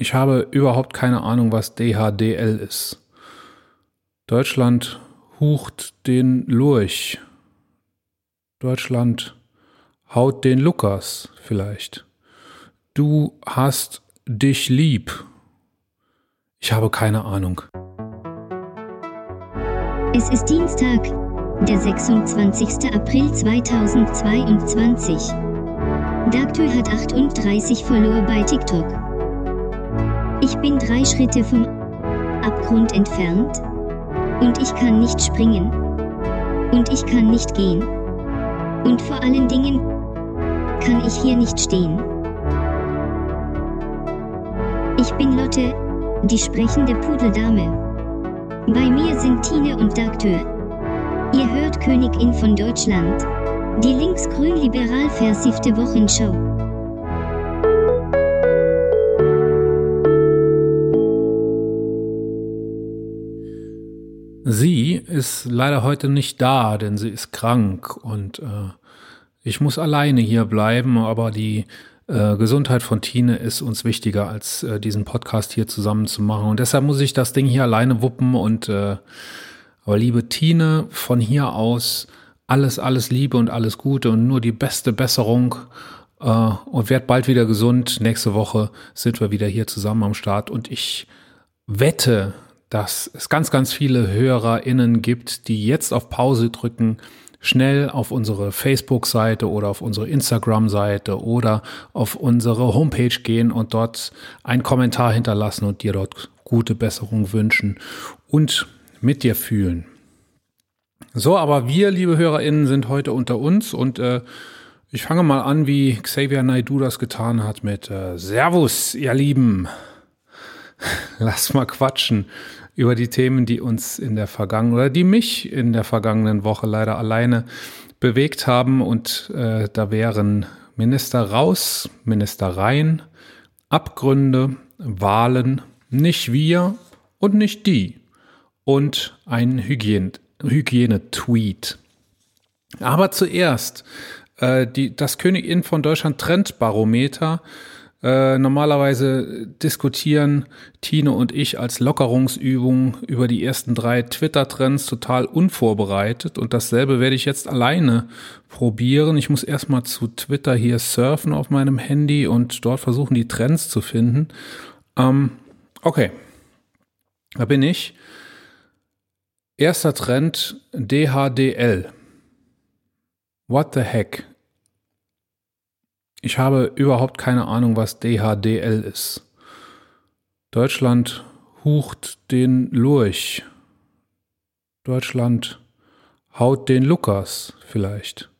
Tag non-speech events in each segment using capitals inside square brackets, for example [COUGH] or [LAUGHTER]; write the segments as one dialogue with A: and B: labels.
A: Ich habe überhaupt keine Ahnung, was DHDL ist. Deutschland hucht den Lurch. Deutschland haut den Lukas vielleicht. Du hast dich lieb. Ich habe keine Ahnung.
B: Es ist Dienstag, der 26. April 2022. Dagtür hat 38 Follower bei TikTok. Ich bin drei Schritte vom Abgrund entfernt. Und ich kann nicht springen. Und ich kann nicht gehen. Und vor allen Dingen kann ich hier nicht stehen. Ich bin Lotte, die sprechende Pudeldame. Bei mir sind Tine und Dagtür. Ihr hört Königin von Deutschland. Die linksgrün-liberal versiffte Wochenshow.
A: Ist leider heute nicht da, denn sie ist krank und äh, ich muss alleine hier bleiben, aber die äh, Gesundheit von Tine ist uns wichtiger, als äh, diesen Podcast hier zusammen zu machen. Und deshalb muss ich das Ding hier alleine wuppen. Und äh, aber liebe Tine, von hier aus alles, alles Liebe und alles Gute und nur die beste Besserung. Äh, und werd bald wieder gesund. Nächste Woche sind wir wieder hier zusammen am Start. Und ich wette, dass es ganz, ganz viele HörerInnen gibt, die jetzt auf Pause drücken, schnell auf unsere Facebook-Seite oder auf unsere Instagram-Seite oder auf unsere Homepage gehen und dort einen Kommentar hinterlassen und dir dort gute Besserung wünschen und mit dir fühlen. So, aber wir, liebe HörerInnen, sind heute unter uns und äh, ich fange mal an, wie Xavier Naidu das getan hat mit äh, Servus, ihr Lieben. [LAUGHS] Lass mal quatschen über die Themen, die uns in der vergangenen oder die mich in der vergangenen Woche leider alleine bewegt haben. Und äh, da wären Minister raus, Minister rein, Abgründe, Wahlen, nicht wir und nicht die und ein Hygiene-Tweet. Aber zuerst äh, die, das Königin von Deutschland Trendbarometer äh, normalerweise diskutieren Tine und ich als Lockerungsübung über die ersten drei Twitter-Trends total unvorbereitet und dasselbe werde ich jetzt alleine probieren. Ich muss erstmal zu Twitter hier surfen auf meinem Handy und dort versuchen, die Trends zu finden. Ähm, okay, da bin ich. Erster Trend DHDL. What the heck? Ich habe überhaupt keine Ahnung, was DHDL ist. Deutschland hucht den Lurch. Deutschland haut den Lukas vielleicht.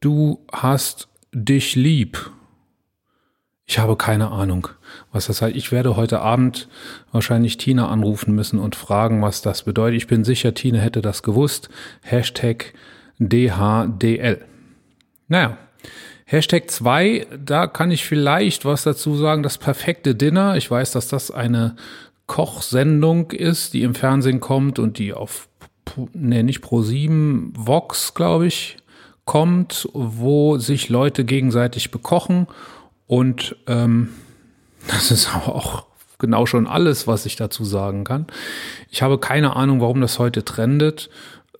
A: Du hast dich lieb. Ich habe keine Ahnung, was das heißt. Ich werde heute Abend wahrscheinlich Tina anrufen müssen und fragen, was das bedeutet. Ich bin sicher, Tina hätte das gewusst. Hashtag DHDL. Naja, Hashtag 2, da kann ich vielleicht was dazu sagen, das perfekte Dinner. Ich weiß, dass das eine Kochsendung ist, die im Fernsehen kommt und die auf, ne, nicht Pro 7, Vox, glaube ich, kommt, wo sich Leute gegenseitig bekochen. Und ähm, [LAUGHS] das ist auch genau schon alles, was ich dazu sagen kann. Ich habe keine Ahnung, warum das heute trendet.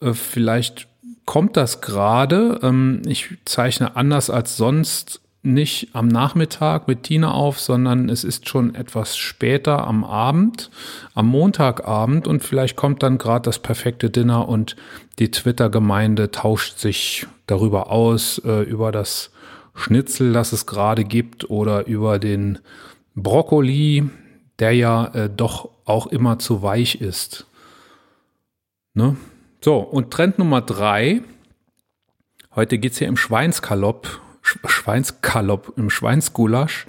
A: Äh, vielleicht kommt das gerade. Ähm, ich zeichne anders als sonst nicht am Nachmittag mit Tina auf, sondern es ist schon etwas später am Abend, am Montagabend und vielleicht kommt dann gerade das perfekte Dinner und die Twitter-Gemeinde tauscht sich darüber aus, äh, über das Schnitzel, das es gerade gibt oder über den Brokkoli, der ja äh, doch auch immer zu weich ist. Ne? So, und Trend Nummer drei. Heute geht's hier im Schweinskalopp, Schweinskalopp, im Schweinsgulasch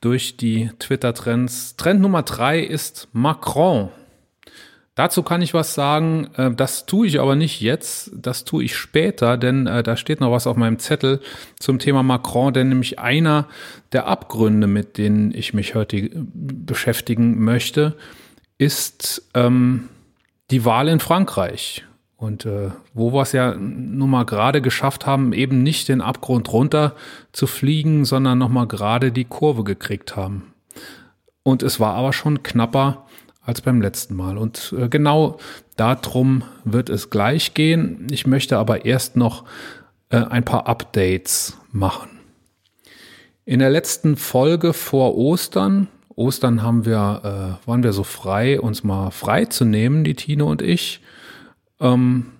A: durch die Twitter-Trends. Trend Nummer drei ist Macron. Dazu kann ich was sagen, äh, das tue ich aber nicht jetzt, das tue ich später, denn äh, da steht noch was auf meinem Zettel zum Thema Macron, denn nämlich einer der Abgründe, mit denen ich mich heute beschäftigen möchte, ist ähm, die Wahl in Frankreich. Und äh, wo wir es ja nun mal gerade geschafft haben, eben nicht den Abgrund runter zu fliegen, sondern nochmal gerade die Kurve gekriegt haben. Und es war aber schon knapper als beim letzten Mal. Und äh, genau darum wird es gleich gehen. Ich möchte aber erst noch äh, ein paar Updates machen. In der letzten Folge vor Ostern, Ostern haben wir, äh, waren wir so frei, uns mal frei zu nehmen, die Tine und ich. Ähm,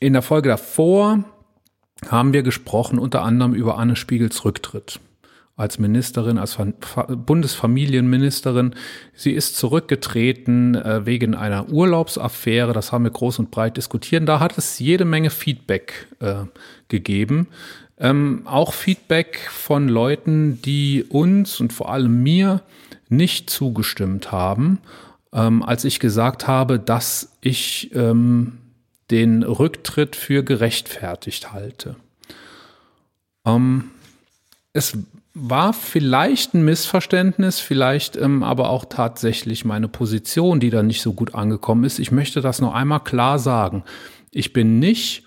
A: in der Folge davor haben wir gesprochen unter anderem über Anne Spiegels Rücktritt als Ministerin, als Bundesfamilienministerin. Sie ist zurückgetreten äh, wegen einer Urlaubsaffäre. Das haben wir groß und breit diskutiert. Da hat es jede Menge Feedback äh, gegeben. Ähm, auch Feedback von Leuten, die uns und vor allem mir nicht zugestimmt haben, ähm, als ich gesagt habe, dass ich ähm, den Rücktritt für gerechtfertigt halte. Ähm, es war vielleicht ein Missverständnis, vielleicht ähm, aber auch tatsächlich meine Position, die da nicht so gut angekommen ist. Ich möchte das noch einmal klar sagen. Ich bin nicht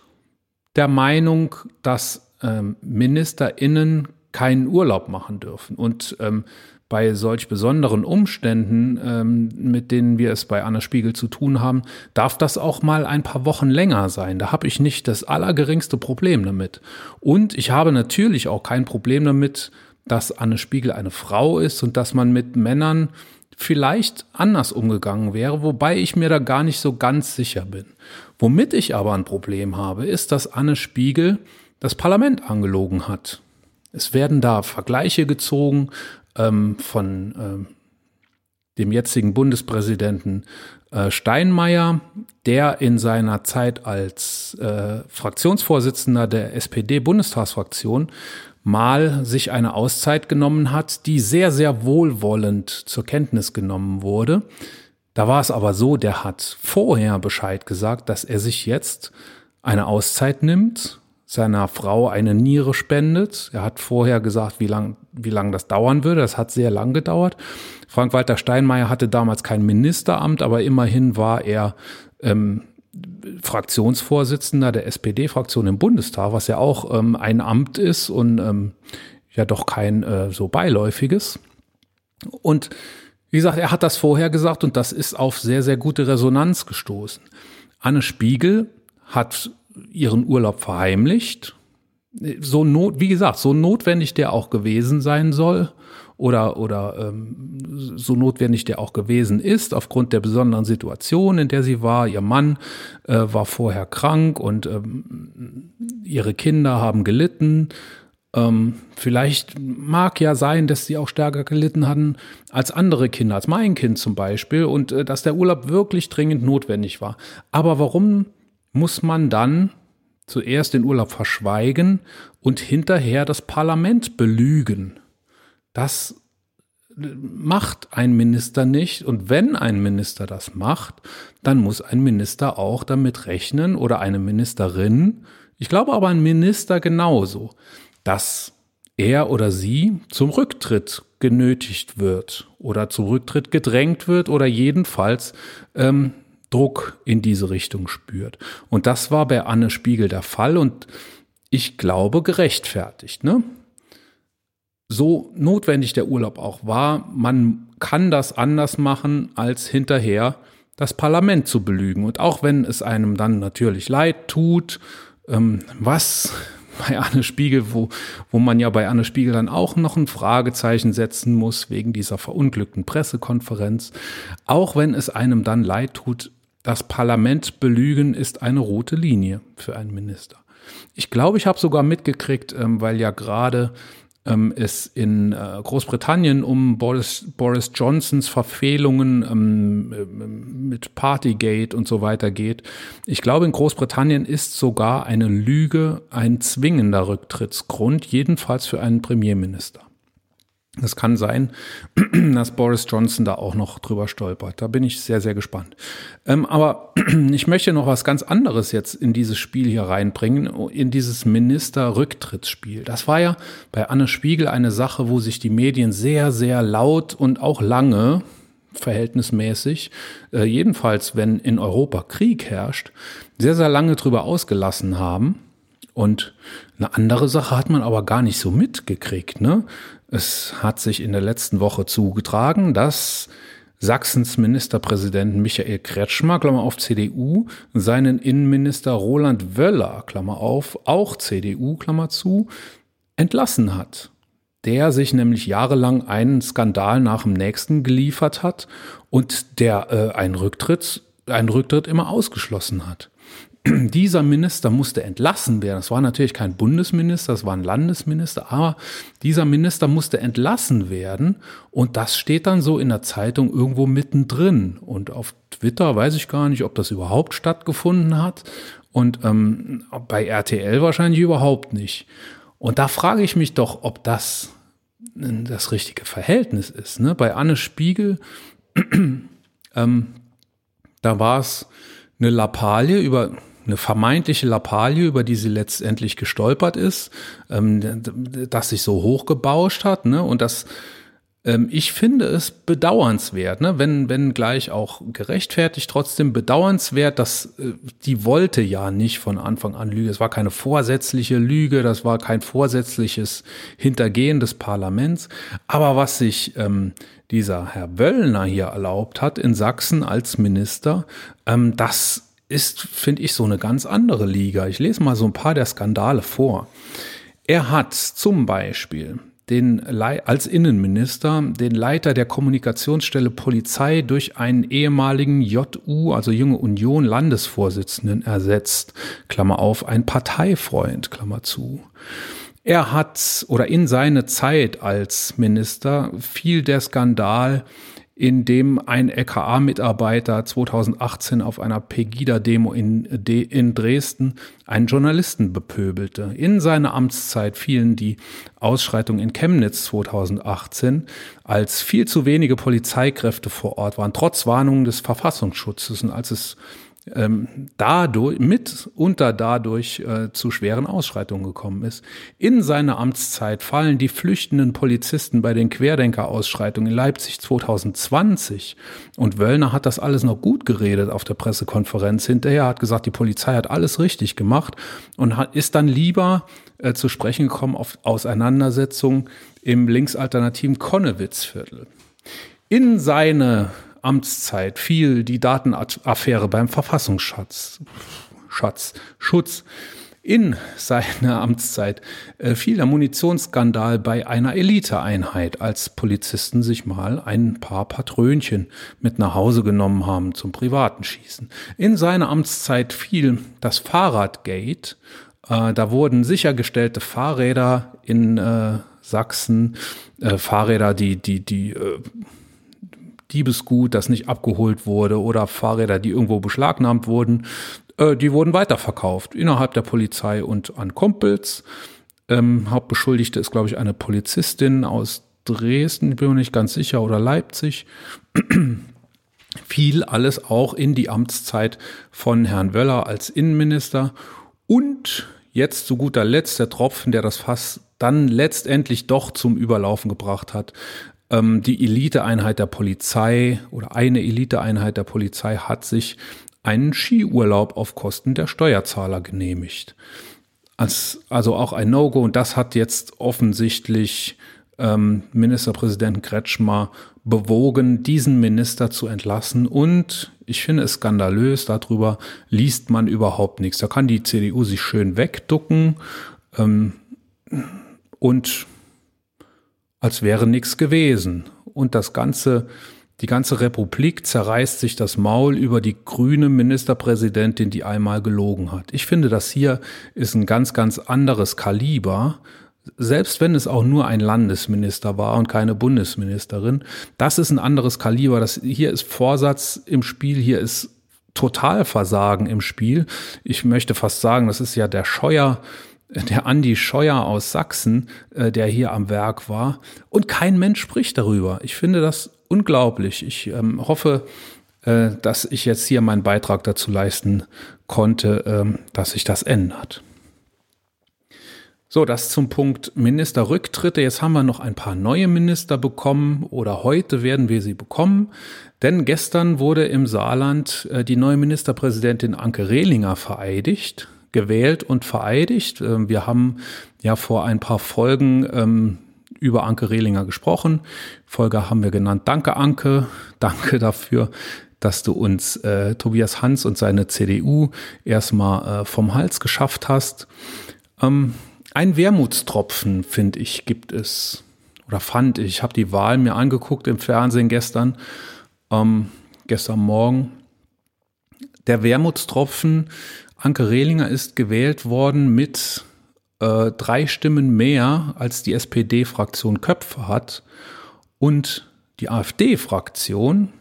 A: der Meinung, dass ähm, MinisterInnen keinen Urlaub machen dürfen. Und ähm, bei solch besonderen Umständen, ähm, mit denen wir es bei Anna Spiegel zu tun haben, darf das auch mal ein paar Wochen länger sein. Da habe ich nicht das allergeringste Problem damit. Und ich habe natürlich auch kein Problem damit, dass Anne Spiegel eine Frau ist und dass man mit Männern vielleicht anders umgegangen wäre, wobei ich mir da gar nicht so ganz sicher bin. Womit ich aber ein Problem habe, ist, dass Anne Spiegel das Parlament angelogen hat. Es werden da Vergleiche gezogen ähm, von ähm, dem jetzigen Bundespräsidenten äh, Steinmeier, der in seiner Zeit als äh, Fraktionsvorsitzender der SPD-Bundestagsfraktion mal sich eine Auszeit genommen hat, die sehr, sehr wohlwollend zur Kenntnis genommen wurde. Da war es aber so, der hat vorher Bescheid gesagt, dass er sich jetzt eine Auszeit nimmt, seiner Frau eine Niere spendet. Er hat vorher gesagt, wie lang, wie lang das dauern würde. Das hat sehr lang gedauert. Frank-Walter Steinmeier hatte damals kein Ministeramt, aber immerhin war er ähm, Fraktionsvorsitzender der SPD-Fraktion im Bundestag, was ja auch ähm, ein Amt ist und ähm, ja doch kein äh, so beiläufiges. Und wie gesagt, er hat das vorher gesagt und das ist auf sehr, sehr gute Resonanz gestoßen. Anne Spiegel hat ihren Urlaub verheimlicht. So not, wie gesagt, so notwendig der auch gewesen sein soll oder, oder ähm, so notwendig der auch gewesen ist, aufgrund der besonderen Situation, in der sie war. Ihr Mann äh, war vorher krank und ähm, ihre Kinder haben gelitten. Ähm, vielleicht mag ja sein, dass sie auch stärker gelitten hatten als andere Kinder, als mein Kind zum Beispiel, und äh, dass der Urlaub wirklich dringend notwendig war. Aber warum muss man dann zuerst den Urlaub verschweigen und hinterher das Parlament belügen? Das macht ein Minister nicht. Und wenn ein Minister das macht, dann muss ein Minister auch damit rechnen oder eine Ministerin, ich glaube aber ein Minister genauso, dass er oder sie zum Rücktritt genötigt wird oder zum Rücktritt gedrängt wird oder jedenfalls ähm, Druck in diese Richtung spürt. Und das war bei Anne Spiegel der Fall und ich glaube gerechtfertigt. Ne? so notwendig der Urlaub auch war, man kann das anders machen, als hinterher das Parlament zu belügen. Und auch wenn es einem dann natürlich leid tut, ähm, was bei Anne Spiegel, wo, wo man ja bei Anne Spiegel dann auch noch ein Fragezeichen setzen muss wegen dieser verunglückten Pressekonferenz, auch wenn es einem dann leid tut, das Parlament belügen ist eine rote Linie für einen Minister. Ich glaube, ich habe sogar mitgekriegt, ähm, weil ja gerade ähm, es in äh, Großbritannien um Boris, Boris Johnsons Verfehlungen ähm, äh, mit Partygate und so weiter geht. Ich glaube, in Großbritannien ist sogar eine Lüge ein zwingender Rücktrittsgrund, jedenfalls für einen Premierminister. Es kann sein, [CLEARS THROAT] dass Boris Johnson da auch noch drüber stolpert. Da bin ich sehr, sehr gespannt. Ähm, aber [CLEARS THROAT] ich möchte noch was ganz anderes jetzt in dieses Spiel hier reinbringen, in dieses Minister-Rücktrittsspiel. Das war ja bei Anne Spiegel eine Sache, wo sich die Medien sehr, sehr laut und auch lange verhältnismäßig, äh, jedenfalls wenn in Europa Krieg herrscht, sehr, sehr lange drüber ausgelassen haben. Und eine andere Sache hat man aber gar nicht so mitgekriegt. Ne? Es hat sich in der letzten Woche zugetragen, dass Sachsens Ministerpräsident Michael Kretschmer, Klammer auf CDU, seinen Innenminister Roland Wöller, Klammer auf, auch CDU, Klammer zu, entlassen hat. Der sich nämlich jahrelang einen Skandal nach dem nächsten geliefert hat und der äh, einen Rücktritt, einen Rücktritt immer ausgeschlossen hat. [CLEARS THROAT] dieser Minister musste entlassen werden. Das war natürlich kein Bundesminister, das war ein Landesminister, aber dieser Minister musste entlassen werden und das steht dann so in der Zeitung irgendwo mittendrin. Und auf Twitter weiß ich gar nicht, ob das überhaupt stattgefunden hat und ähm, bei RTL wahrscheinlich überhaupt nicht. Und da frage ich mich doch, ob das das richtige Verhältnis ist. Ne? Bei Anne Spiegel, [CLEARS THROAT] ähm, da war es eine Lappalie über eine vermeintliche Lappalie, über die sie letztendlich gestolpert ist, ähm, das sich so hochgebauscht hat, ne? Und das, ähm, ich finde es bedauernswert, ne? Wenn, wenn gleich auch gerechtfertigt, trotzdem bedauernswert, dass äh, die wollte ja nicht von Anfang an Lüge. Es war keine vorsätzliche Lüge, das war kein vorsätzliches Hintergehen des Parlaments. Aber was sich ähm, dieser Herr Wöllner hier erlaubt hat in Sachsen als Minister, ähm, das ist, finde ich, so eine ganz andere Liga. Ich lese mal so ein paar der Skandale vor. Er hat zum Beispiel den, als Innenminister den Leiter der Kommunikationsstelle Polizei durch einen ehemaligen JU, also Junge Union Landesvorsitzenden ersetzt. Klammer auf, ein Parteifreund, Klammer zu. Er hat oder in seine Zeit als Minister fiel der Skandal in dem ein LKA-Mitarbeiter 2018 auf einer Pegida-Demo in, in Dresden einen Journalisten bepöbelte. In seine Amtszeit fielen die Ausschreitungen in Chemnitz 2018, als viel zu wenige Polizeikräfte vor Ort waren, trotz Warnungen des Verfassungsschutzes und als es ähm, dadurch, mitunter dadurch äh, zu schweren Ausschreitungen gekommen ist. In seiner Amtszeit fallen die flüchtenden Polizisten bei den Querdenker-Ausschreitungen in Leipzig 2020. Und Wöllner hat das alles noch gut geredet auf der Pressekonferenz. Hinterher hat gesagt, die Polizei hat alles richtig gemacht und hat, ist dann lieber äh, zu sprechen gekommen auf Auseinandersetzungen im linksalternativen Konnewitzviertel. In seine Amtszeit fiel die Datenaffäre beim Verfassungsschatz. Schatz, Schutz. In seiner Amtszeit äh, fiel der Munitionsskandal bei einer Eliteeinheit, als Polizisten sich mal ein paar Patrönchen mit nach Hause genommen haben zum privaten Schießen. In seiner Amtszeit fiel das Fahrradgate. Äh, da wurden sichergestellte Fahrräder in äh, Sachsen, äh, Fahrräder, die, die, die äh, Diebesgut, das nicht abgeholt wurde oder Fahrräder, die irgendwo beschlagnahmt wurden, äh, die wurden weiterverkauft innerhalb der Polizei und an Kumpels. Ähm, Hauptbeschuldigte ist, glaube ich, eine Polizistin aus Dresden, bin mir nicht ganz sicher, oder Leipzig. Fiel alles auch in die Amtszeit von Herrn Wöller als Innenminister. Und jetzt zu guter Letzt der Tropfen, der das Fass dann letztendlich doch zum Überlaufen gebracht hat, ähm, die Eliteeinheit der Polizei oder eine Eliteeinheit der Polizei hat sich einen Skiurlaub auf Kosten der Steuerzahler genehmigt. Als, also auch ein No-Go und das hat jetzt offensichtlich ähm, Ministerpräsidenten Kretschmer bewogen, diesen Minister zu entlassen. Und ich finde es skandalös, darüber liest man überhaupt nichts. Da kann die CDU sich schön wegducken ähm, und als wäre nichts gewesen. Und das ganze, die ganze Republik zerreißt sich das Maul über die grüne Ministerpräsidentin, die einmal gelogen hat. Ich finde, das hier ist ein ganz, ganz anderes Kaliber. Selbst wenn es auch nur ein Landesminister war und keine Bundesministerin, das ist ein anderes Kaliber. Das, hier ist Vorsatz im Spiel, hier ist Totalversagen im Spiel. Ich möchte fast sagen, das ist ja der Scheuer der Andi Scheuer aus Sachsen, äh, der hier am Werk war. Und kein Mensch spricht darüber. Ich finde das unglaublich. Ich ähm, hoffe, äh, dass ich jetzt hier meinen Beitrag dazu leisten konnte, ähm, dass sich das ändert. So, das zum Punkt Ministerrücktritte. Jetzt haben wir noch ein paar neue Minister bekommen oder heute werden wir sie bekommen. Denn gestern wurde im Saarland äh, die neue Ministerpräsidentin Anke Rehlinger vereidigt gewählt und vereidigt. Ähm, wir haben ja vor ein paar Folgen ähm, über Anke Rehlinger gesprochen. Folge haben wir genannt. Danke, Anke. [LAUGHS] Danke dafür, dass du uns äh, Tobias Hans und seine CDU erstmal äh, vom Hals geschafft hast. Ähm, ein Wermutstropfen, finde ich, gibt es oder fand ich. Ich habe die Wahl mir angeguckt im Fernsehen gestern, ähm, gestern Morgen. Der Wermutstropfen, Anke Rehlinger ist gewählt worden mit äh, drei Stimmen mehr, als die SPD-Fraktion Köpfe hat. Und die AfD-Fraktion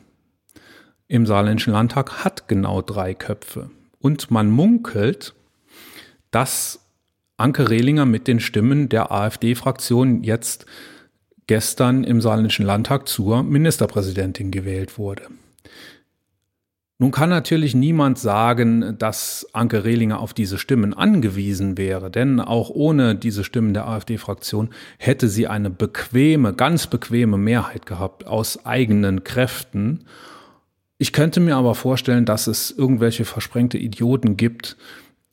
A: im Saarländischen Landtag hat genau drei Köpfe. Und man munkelt, dass Anke Rehlinger mit den Stimmen der AfD-Fraktion jetzt gestern im Saarländischen Landtag zur Ministerpräsidentin gewählt wurde. Nun kann natürlich niemand sagen, dass Anke Rehlinger auf diese Stimmen angewiesen wäre, denn auch ohne diese Stimmen der AfD-Fraktion hätte sie eine bequeme, ganz bequeme Mehrheit gehabt aus eigenen Kräften. Ich könnte mir aber vorstellen, dass es irgendwelche versprengte Idioten gibt,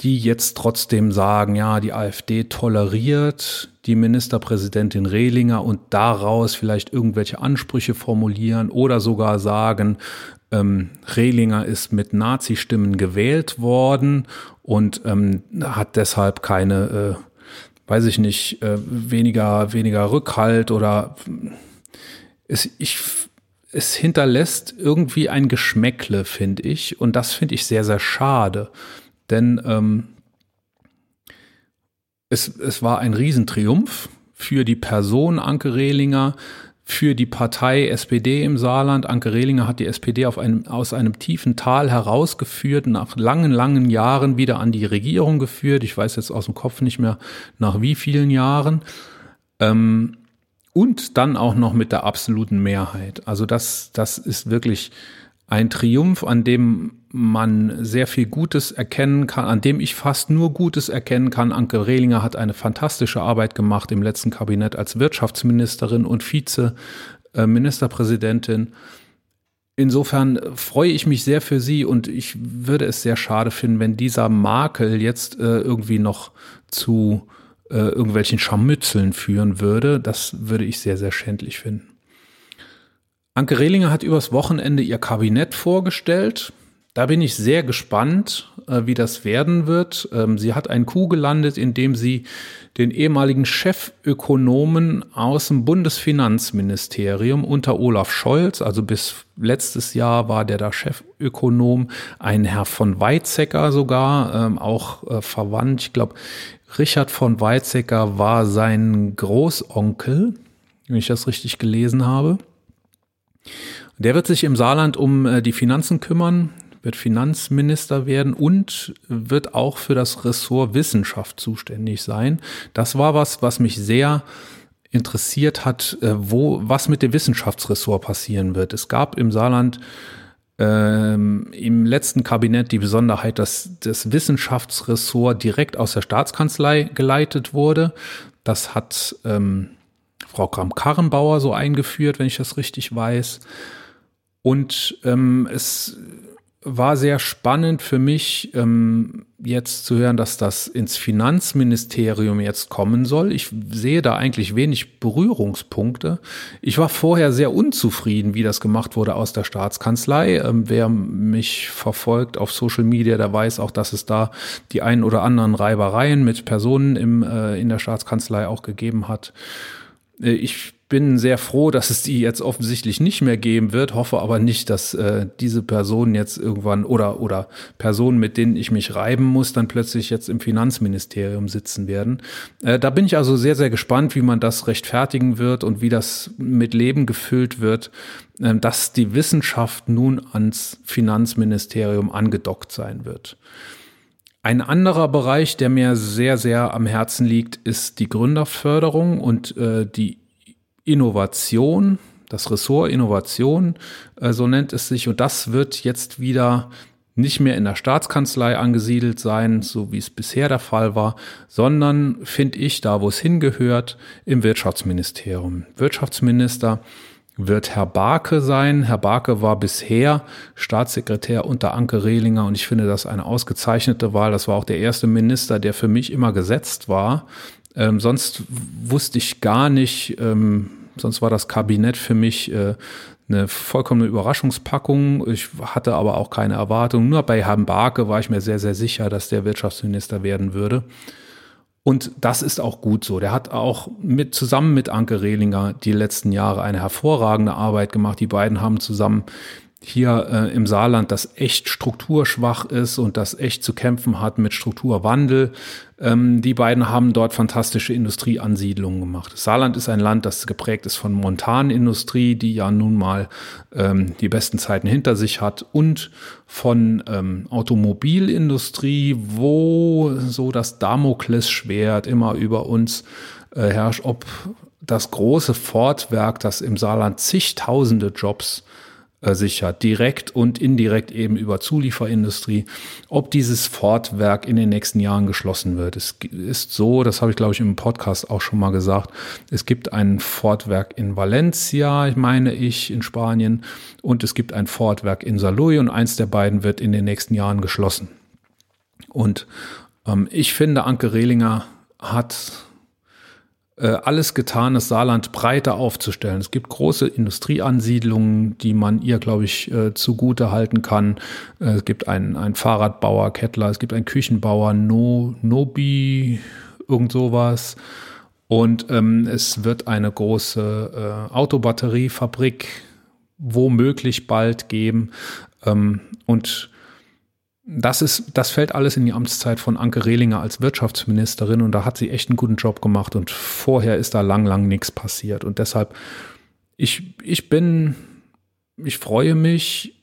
A: die jetzt trotzdem sagen, ja, die AfD toleriert die Ministerpräsidentin Rehlinger und daraus vielleicht irgendwelche Ansprüche formulieren oder sogar sagen, ähm, Rehlinger ist mit Nazi-Stimmen gewählt worden und ähm, hat deshalb keine, äh, weiß ich nicht, äh, weniger, weniger Rückhalt oder es, ich, es hinterlässt irgendwie ein Geschmäckle, finde ich. Und das finde ich sehr, sehr schade. Denn ähm, es, es war ein Riesentriumph für die Person Anke Rehlinger, für die Partei SPD im Saarland. Anke Rehlinger hat die SPD einem, aus einem tiefen Tal herausgeführt, nach langen, langen Jahren wieder an die Regierung geführt. Ich weiß jetzt aus dem Kopf nicht mehr nach wie vielen Jahren. Ähm, und dann auch noch mit der absoluten Mehrheit. Also das, das ist wirklich ein Triumph, an dem man sehr viel Gutes erkennen kann, an dem ich fast nur Gutes erkennen kann. Anke Rehlinger hat eine fantastische Arbeit gemacht im letzten Kabinett als Wirtschaftsministerin und Vize-Ministerpräsidentin. Insofern freue ich mich sehr für sie und ich würde es sehr schade finden, wenn dieser Makel jetzt äh, irgendwie noch zu äh, irgendwelchen Scharmützeln führen würde. Das würde ich sehr, sehr schändlich finden. Anke Rehlinger hat übers Wochenende ihr Kabinett vorgestellt. Da bin ich sehr gespannt, äh, wie das werden wird. Ähm, sie hat einen Coup gelandet, indem sie den ehemaligen Chefökonomen aus dem Bundesfinanzministerium unter Olaf Scholz, also bis letztes Jahr war der da Chefökonom, ein Herr von Weizsäcker sogar, ähm, auch äh, verwandt. Ich glaube, Richard von Weizsäcker war sein Großonkel, wenn ich das richtig gelesen habe. Der wird sich im Saarland um äh, die Finanzen kümmern, wird Finanzminister werden und wird auch für das Ressort Wissenschaft zuständig sein. Das war was, was mich sehr interessiert hat, äh, wo, was mit dem Wissenschaftsressort passieren wird. Es gab im Saarland ähm, im letzten Kabinett die Besonderheit, dass das Wissenschaftsressort direkt aus der Staatskanzlei geleitet wurde. Das hat ähm, Frau Kram-Karrenbauer so eingeführt, wenn ich das richtig weiß. Und ähm, es war sehr spannend für mich, ähm, jetzt zu hören, dass das ins Finanzministerium jetzt kommen soll. Ich sehe da eigentlich wenig Berührungspunkte. Ich war vorher sehr unzufrieden, wie das gemacht wurde aus der Staatskanzlei. Ähm, wer mich verfolgt auf Social Media, der weiß auch, dass es da die ein oder anderen Reibereien mit Personen im, äh, in der Staatskanzlei auch gegeben hat. Äh, ich bin sehr froh, dass es die jetzt offensichtlich nicht mehr geben wird, hoffe aber nicht, dass äh, diese Personen jetzt irgendwann oder, oder Personen, mit denen ich mich reiben muss, dann plötzlich jetzt im Finanzministerium sitzen werden. Äh, da bin ich also sehr, sehr gespannt, wie man das rechtfertigen wird und wie das mit Leben gefüllt wird, äh, dass die Wissenschaft nun ans Finanzministerium angedockt sein wird. Ein anderer Bereich, der mir sehr, sehr am Herzen liegt, ist die Gründerförderung und äh, die Innovation, das Ressort Innovation, äh, so nennt es sich. Und das wird jetzt wieder nicht mehr in der Staatskanzlei angesiedelt sein, so wie es bisher der Fall war, sondern, finde ich, da wo es hingehört, im Wirtschaftsministerium. Wirtschaftsminister wird Herr Barke sein. Herr Barke war bisher Staatssekretär unter Anke Rehlinger und ich finde das eine ausgezeichnete Wahl. Das war auch der erste Minister, der für mich immer gesetzt war Ähm, sonst wusste ich gar nicht, ähm, sonst war das Kabinett für mich äh, eine vollkommene Überraschungspackung. Ich hatte aber auch keine Erwartung. Nur bei Herrn Barke war ich mir sehr, sehr sicher, dass der Wirtschaftsminister werden würde. Und das ist auch gut so. Der hat auch mit, zusammen mit Anke Rehlinger die letzten Jahre eine hervorragende Arbeit gemacht. Die beiden haben zusammen hier äh, im Saarland, das echt strukturschwach ist und das echt zu kämpfen hat mit Strukturwandel. Ähm, die beiden haben dort fantastische Industrieansiedlungen gemacht. Das Saarland ist ein Land, das geprägt ist von Montanindustrie, die ja nun mal ähm, die besten Zeiten hinter sich hat, und von ähm, Automobilindustrie, wo so das Damoklesschwert immer über uns äh, herrscht, ob das große Fordwerk, das im Saarland zigtausende Jobs sichert, direkt und indirekt eben über Zulieferindustrie, ob dieses Fortwerk in den nächsten Jahren geschlossen wird. Es ist so, das habe ich glaube ich im Podcast auch schon mal gesagt, es gibt ein Fortwerk in Valencia, meine ich, in Spanien, und es gibt ein Fortwerk in Saloy und eins der beiden wird in den nächsten Jahren geschlossen. Und ähm, ich finde, Anke Rehlinger hat alles getan, das Saarland breiter aufzustellen. Es gibt große Industrieansiedlungen, die man ihr, glaube ich, äh, zugute halten kann. Äh, es gibt einen, einen Fahrradbauer, Kettler, es gibt einen Küchenbauer, no, Nobi, irgend sowas. Und ähm, es wird eine große äh, Autobatteriefabrik womöglich bald geben. Ähm, und das ist, das fällt alles in die Amtszeit von Anke Rehlinger als Wirtschaftsministerin und da hat sie echt einen guten Job gemacht und vorher ist da lang, lang nichts passiert und deshalb, ich, ich bin, ich freue mich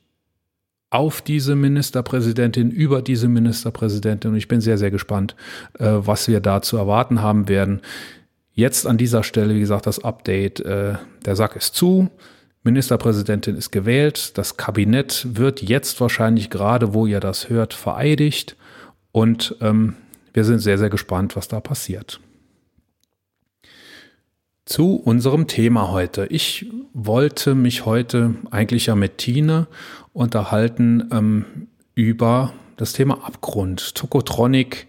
A: auf diese Ministerpräsidentin, über diese Ministerpräsidentin und ich bin sehr, sehr gespannt, äh, was wir da zu erwarten haben werden. Jetzt an dieser Stelle, wie gesagt, das Update, äh, der Sack ist zu. Ministerpräsidentin ist gewählt, das Kabinett wird jetzt wahrscheinlich gerade, wo ihr das hört, vereidigt und ähm, wir sind sehr, sehr gespannt, was da passiert. Zu unserem Thema heute. Ich wollte mich heute eigentlich ja mit Tine unterhalten ähm, über das Thema Abgrund. Tokotronic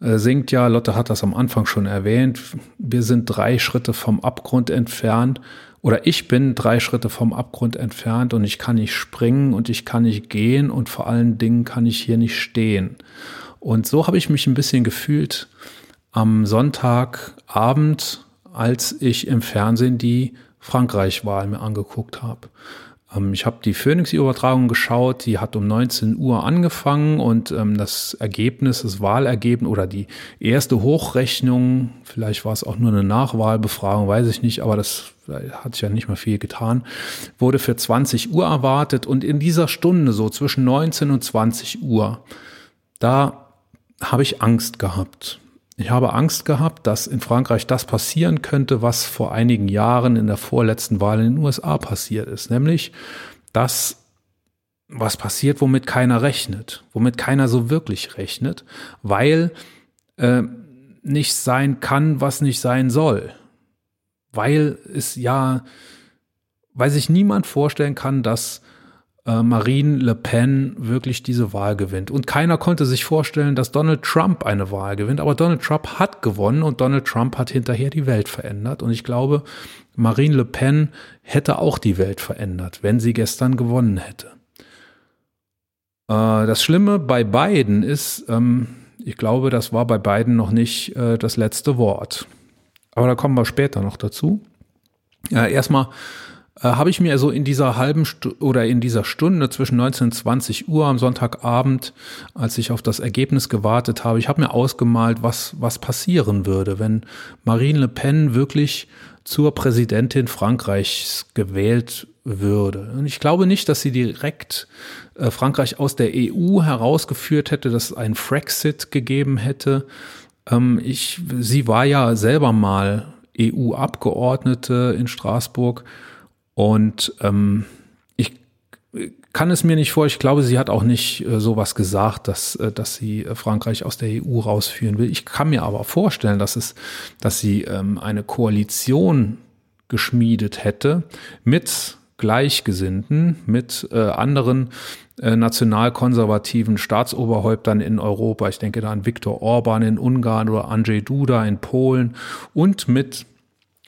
A: äh, singt ja, Lotte hat das am Anfang schon erwähnt, wir sind drei Schritte vom Abgrund entfernt oder ich bin drei Schritte vom Abgrund entfernt und ich kann nicht springen und ich kann nicht gehen und vor allen Dingen kann ich hier nicht stehen. Und so habe ich mich ein bisschen gefühlt am Sonntagabend, als ich im Fernsehen die Frankreich-Wahl mir angeguckt habe. Ähm, ich habe die Phoenix-Übertragung geschaut, die hat um 19 Uhr angefangen und ähm, das Ergebnis, das Wahlergebnis oder die erste Hochrechnung, vielleicht war es auch nur eine Nachwahlbefragung, weiß ich nicht, aber das hat sich ja nicht mehr viel getan, wurde für 20 Uhr erwartet. Und in dieser Stunde, so zwischen 19 und 20 Uhr, da habe ich Angst gehabt. Ich habe Angst gehabt, dass in Frankreich das passieren könnte, was vor einigen Jahren in der vorletzten Wahl in den USA passiert ist, nämlich dass was passiert, womit keiner rechnet, womit keiner so wirklich rechnet, weil äh, nicht sein kann, was nicht sein soll, weil es ja, weil sich niemand vorstellen kann, dass äh, Marine Le Pen wirklich diese Wahl gewinnt. Und keiner konnte sich vorstellen, dass Donald Trump eine Wahl gewinnt. Aber Donald Trump hat gewonnen und Donald Trump hat hinterher die Welt verändert. Und ich glaube, Marine Le Pen hätte auch die Welt verändert, wenn sie gestern gewonnen hätte. Äh, das Schlimme bei beiden ist, ähm, ich glaube, das war bei beiden noch nicht äh, das letzte Wort. Aber da kommen wir später noch dazu. Ja, erstmal äh, habe ich mir so in dieser halben Stu oder in dieser Stunde zwischen 19 und 20 Uhr am Sonntagabend, als ich auf das Ergebnis gewartet habe, ich habe mir ausgemalt, was, was passieren würde, wenn Marine Le Pen wirklich zur Präsidentin Frankreichs gewählt würde. Und ich glaube nicht, dass sie direkt äh, Frankreich aus der EU herausgeführt hätte, dass es einen Frexit gegeben hätte. Ähm, ich, sie war ja selber mal EU-Abgeordnete in Straßburg und ähm, ich kann es mir nicht vor, ich glaube, sie hat auch nicht äh, sowas gesagt, dass, äh, dass sie äh, Frankreich aus der EU rausführen will. Ich kann mir aber vorstellen, dass es, dass sie ähm, eine Koalition geschmiedet hätte mit Gleichgesinnten, mit äh, anderen äh, nationalkonservativen Staatsoberhäuptern in Europa. Ich denke da an Viktor Orban in Ungarn oder Andrzej Duda in Polen und mit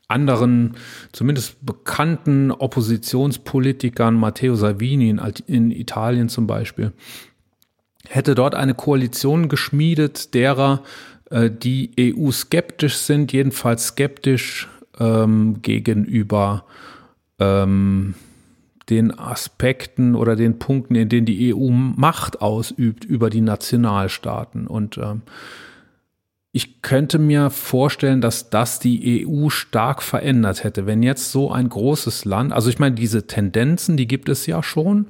A: anderen, zumindest bekannten Oppositionspolitikern, Matteo Salvini in, in Italien zum Beispiel, hätte dort eine Koalition geschmiedet, derer, äh, die EU skeptisch sind, jedenfalls skeptisch ähm, gegenüber ähm, den Aspekten oder den Punkten, in denen die EU Macht ausübt über die Nationalstaaten. Und ähm, ich könnte mir vorstellen, dass das die EU stark verändert hätte, wenn jetzt so ein großes Land, also ich meine, diese Tendenzen, die gibt es ja schon,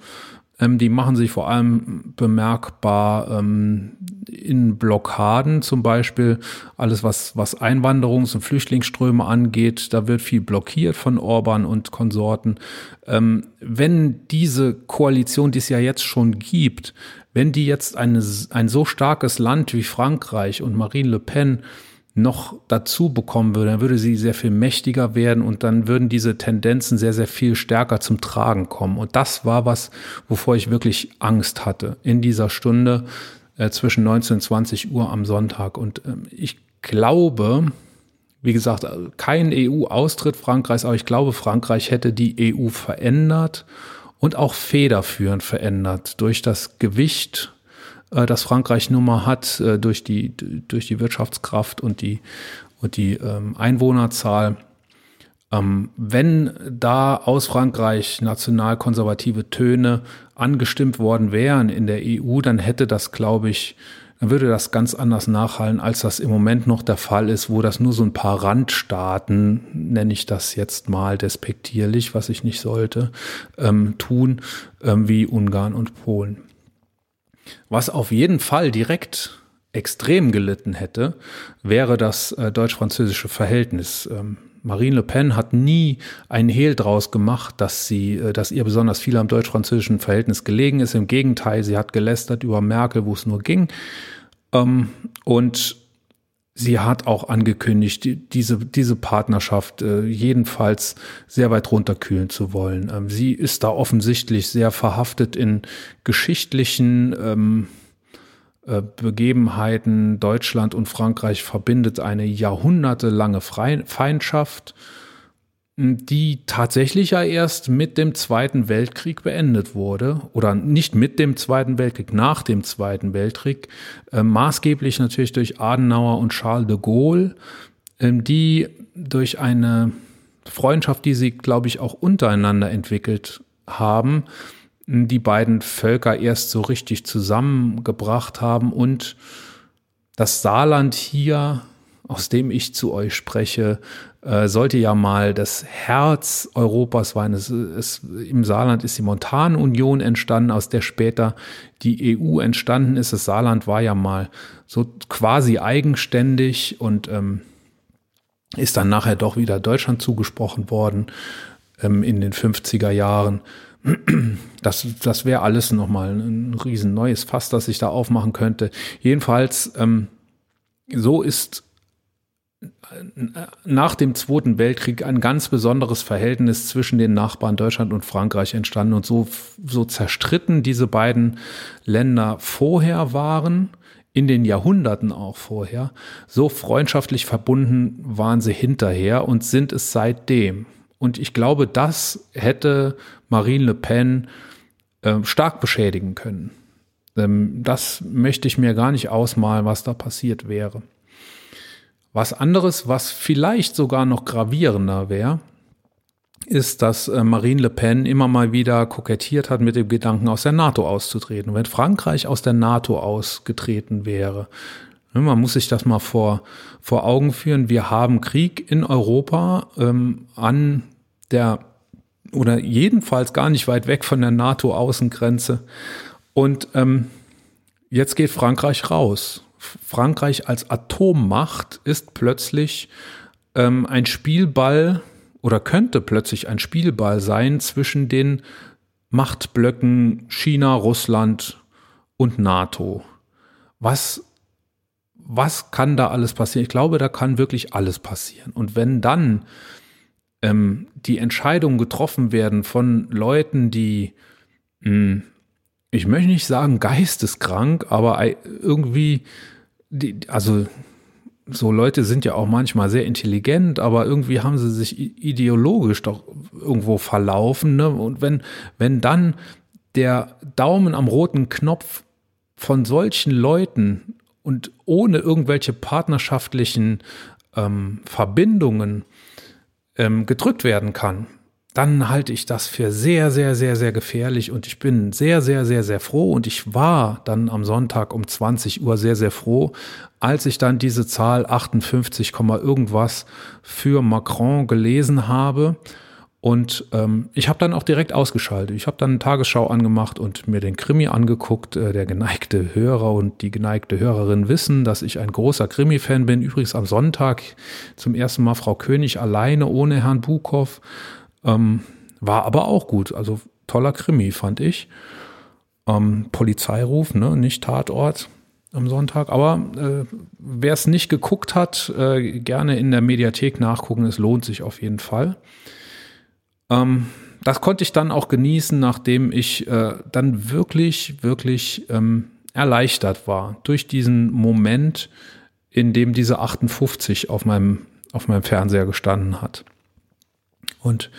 A: ähm, die machen sich vor allem bemerkbar ähm, in Blockaden, zum Beispiel alles, was, was Einwanderungs- und Flüchtlingsströme angeht. Da wird viel blockiert von Orban und Konsorten. Ähm, wenn diese Koalition, die es ja jetzt schon gibt, wenn die jetzt eine, ein so starkes Land wie Frankreich und Marine Le Pen noch dazu bekommen würde, dann würde sie sehr viel mächtiger werden und dann würden diese Tendenzen sehr, sehr viel stärker zum Tragen kommen. Und das war was, wovor ich wirklich Angst hatte in dieser Stunde äh, zwischen 19 und 20 Uhr am Sonntag. Und ähm, ich glaube, wie gesagt, kein EU-Austritt Frankreichs, aber ich glaube, Frankreich hätte die EU verändert und auch federführend verändert durch das Gewicht äh, das Frankreich Nummer hat äh, durch die durch die Wirtschaftskraft und die und die ähm, Einwohnerzahl. Ähm, wenn da aus Frankreich nationalkonservative Töne angestimmt worden wären in der EU, dann hätte das, glaube ich, dann würde das ganz anders nachhallen, als das im Moment noch der Fall ist, wo das nur so ein paar Randstaaten, nenne ich das jetzt mal despektierlich, was ich nicht sollte, ähm, tun, ähm, wie Ungarn und Polen. Was auf jeden Fall direkt extrem gelitten hätte, wäre das äh, deutsch-französische Verhältnis. Ähm, Marine Le Pen hat nie einen Hehl draus gemacht, dass sie, äh, dass ihr besonders viel am deutsch-französischen Verhältnis gelegen ist. Im Gegenteil, sie hat gelästert über Merkel, wo es nur ging. Ähm, und sie hat auch angekündigt, diese, diese Partnerschaft äh, jedenfalls sehr weit runterkühlen zu wollen. Ähm, sie ist da offensichtlich sehr verhaftet in geschichtlichen ähm, äh, Begebenheiten. Deutschland und Frankreich verbindet eine jahrhundertelange Feindschaft die tatsächlich ja erst mit dem Zweiten Weltkrieg beendet wurde oder nicht mit dem Zweiten Weltkrieg, nach dem Zweiten Weltkrieg, äh, maßgeblich natürlich durch Adenauer und Charles de Gaulle, äh, die durch eine Freundschaft, die sie, glaube ich, auch untereinander entwickelt haben, die beiden Völker erst so richtig zusammengebracht haben und das Saarland hier, aus dem ich zu euch spreche, äh, sollte ja mal das Herz Europas sein. Es, es, Im Saarland ist die Montanunion entstanden, aus der später die EU entstanden ist. Das Saarland war ja mal so quasi eigenständig und ähm, ist dann nachher doch wieder Deutschland zugesprochen worden ähm, in den 50er Jahren. Das, das wäre alles nochmal ein riesen neues Fass, das ich da aufmachen könnte. Jedenfalls, ähm, so ist nach dem Zweiten Weltkrieg ein ganz besonderes Verhältnis zwischen den Nachbarn Deutschland und Frankreich entstanden und so, so zerstritten diese beiden Länder vorher waren, in den Jahrhunderten auch vorher, so freundschaftlich verbunden waren sie hinterher und sind es seitdem. Und ich glaube, das hätte Marine Le Pen äh, stark beschädigen können. Ähm, das möchte ich mir gar nicht ausmalen, was da passiert wäre. Was anderes, was vielleicht sogar noch gravierender wäre, ist, dass äh, Marine Le Pen immer mal wieder kokettiert hat mit dem Gedanken, aus der NATO auszutreten. Wenn Frankreich aus der NATO ausgetreten wäre, ne, man muss sich das mal vor, vor Augen führen, wir haben Krieg in Europa ähm, an der oder jedenfalls gar nicht weit weg von der NATO-Außengrenze. Und ähm, jetzt geht Frankreich raus. Frankreich als Atommacht ist plötzlich ähm, ein Spielball oder könnte plötzlich ein Spielball sein zwischen den Machtblöcken China, Russland und NATO. Was, was kann da alles passieren? Ich glaube, da kann wirklich alles passieren. Und wenn dann ähm, die Entscheidungen getroffen werden von Leuten, die, mh, hm, ich möchte nicht sagen geisteskrank, aber irgendwie, die, also so Leute sind ja auch manchmal sehr intelligent, aber irgendwie haben sie sich ideologisch doch irgendwo verlaufen. Ne? Und wenn, wenn dann der Daumen am roten Knopf von solchen Leuten und ohne irgendwelche partnerschaftlichen ähm, Verbindungen ähm, gedrückt werden kann, dann halte ich das für sehr, sehr, sehr, sehr gefährlich und ich bin sehr, sehr, sehr, sehr froh und ich war dann am Sonntag um 20 Uhr sehr, sehr froh, als ich dann diese Zahl 58, irgendwas für Macron gelesen habe. Und ähm, ich habe dann auch direkt ausgeschaltet. Ich habe dann Tagesschau angemacht und mir den Krimi angeguckt. Äh, der geneigte Hörer und die geneigte Hörerin wissen, dass ich ein großer Krimi-Fan bin. Übrigens am Sonntag zum ersten Mal Frau König alleine ohne Herrn Bukow. Ähm, war aber auch gut. Also toller Krimi, fand ich. Ähm, Polizeiruf, ne? nicht Tatort am Sonntag. Aber äh, wer es nicht geguckt hat, äh, gerne in der Mediathek nachgucken. Es lohnt sich auf jeden Fall. Ähm, das konnte ich dann auch genießen, nachdem ich äh, dann wirklich, wirklich ähm, erleichtert war durch diesen Moment, in dem diese 58 auf meinem, auf meinem Fernseher gestanden hat. Und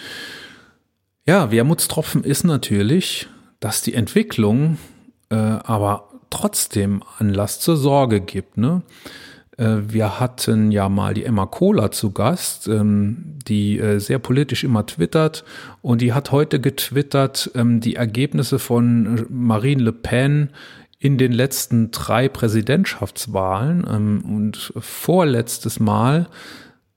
A: ja, Wermutstropfen ist natürlich, dass die Entwicklung äh, aber trotzdem Anlass zur Sorge gibt. Ne? Äh, wir hatten ja mal die Emma Kohler zu Gast, ähm, die äh, sehr politisch immer twittert und die hat heute getwittert, ähm, die Ergebnisse von Marine Le Pen in den letzten drei Präsidentschaftswahlen ähm, und vorletztes Mal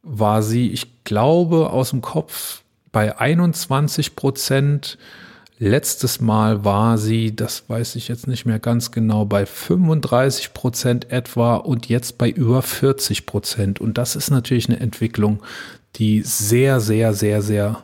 A: war sie, ich glaube, aus dem Kopf bei 21 Prozent. Letztes Mal war sie, das weiß ich jetzt nicht mehr ganz genau, bei 35 Prozent etwa und jetzt bei über 40 Prozent. Und das ist natürlich eine Entwicklung, die sehr, sehr, sehr, sehr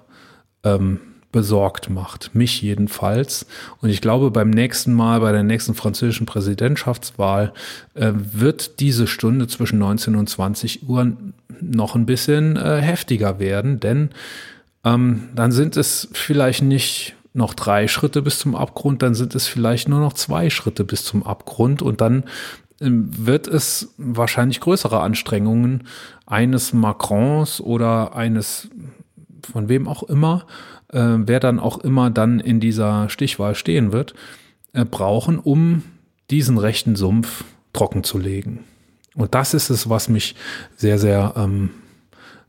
A: ähm, besorgt macht. Mich jedenfalls. Und ich glaube, beim nächsten Mal, bei der nächsten französischen Präsidentschaftswahl, äh, wird diese Stunde zwischen 19 und 20 Uhr noch ein bisschen äh, heftiger werden, denn ähm, dann sind es vielleicht nicht noch drei Schritte bis zum Abgrund, dann sind es vielleicht nur noch zwei Schritte bis zum Abgrund und dann ähm, wird es wahrscheinlich größere Anstrengungen eines Macrons oder eines von wem auch immer äh, wer dann auch immer dann in dieser Stichwahl stehen wird, äh, brauchen, um diesen rechten Sumpf trocken zu legen. Und das ist es, was mich sehr, sehr, ähm,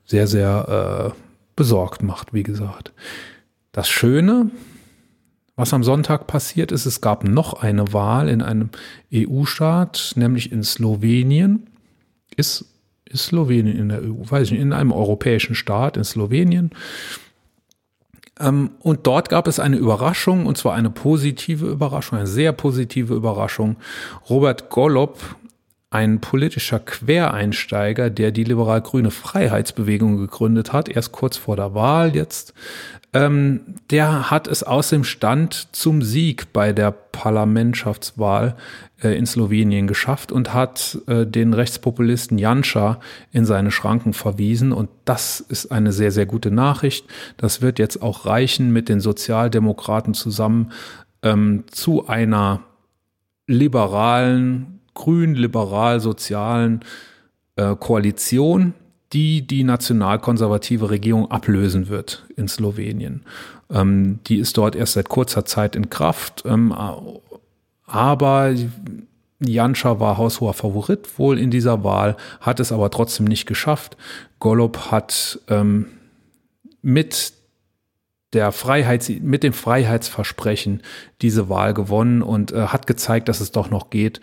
A: sehr, sehr äh, besorgt macht, wie gesagt. Das Schöne, was am Sonntag passiert ist, es gab noch eine Wahl in einem EU-Staat, nämlich in Slowenien. Ist, ist Slowenien in der EU, weiß ich nicht, in einem europäischen Staat in Slowenien. Ähm, und dort gab es eine Überraschung, und zwar eine positive Überraschung, eine sehr positive Überraschung. Robert Golob, ein politischer Quereinsteiger, der die liberal-grüne Freiheitsbewegung gegründet hat, erst kurz vor der Wahl jetzt, ähm, der hat es aus dem Stand zum Sieg bei der Parlamentschaftswahl äh, in Slowenien geschafft und hat äh, den Rechtspopulisten Janša in seine Schranken verwiesen. Und das ist eine sehr, sehr gute Nachricht. Das wird jetzt auch reichen mit den Sozialdemokraten zusammen ähm, zu einer liberalen, grün-liberal-sozialen äh, Koalition, die die nationalkonservative Regierung ablösen wird in Slowenien. Ähm, die ist dort erst seit kurzer Zeit in Kraft, ähm, aber Janscha war haushoher Favorit wohl in dieser Wahl, hat es aber trotzdem nicht geschafft. Golob hat ähm, mit der Freiheits, mit dem Freiheitsversprechen diese Wahl gewonnen und äh, hat gezeigt, dass es doch noch geht,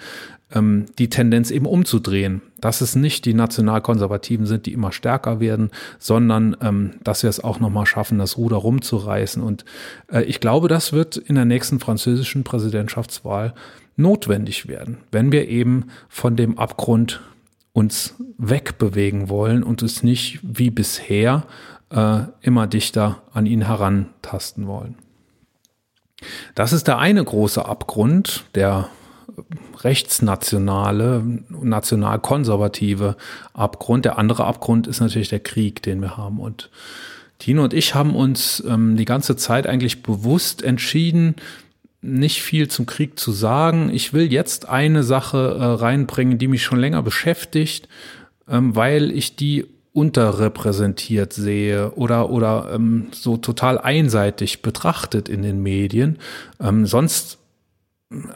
A: ähm, die Tendenz eben umzudrehen. Dass es nicht die Nationalkonservativen sind, die immer stärker werden, sondern ähm, dass wir es auch nochmal schaffen, das Ruder rumzureißen. Und äh, ich glaube, das wird in der nächsten französischen Präsidentschaftswahl notwendig werden, wenn wir eben von dem Abgrund uns wegbewegen wollen und es nicht wie bisher äh, immer dichter an ihn herantasten wollen. Das ist der eine große Abgrund, der rechtsnationale, nationalkonservative Abgrund. Der andere Abgrund ist natürlich der Krieg, den wir haben. Und Tino und ich haben uns ähm, die ganze Zeit eigentlich bewusst entschieden, nicht viel zum Krieg zu sagen. Ich will jetzt eine Sache äh, reinbringen, die mich schon länger beschäftigt, ähm, weil ich die unterrepräsentiert sehe oder, oder ähm, so total einseitig betrachtet in den Medien. Ähm, sonst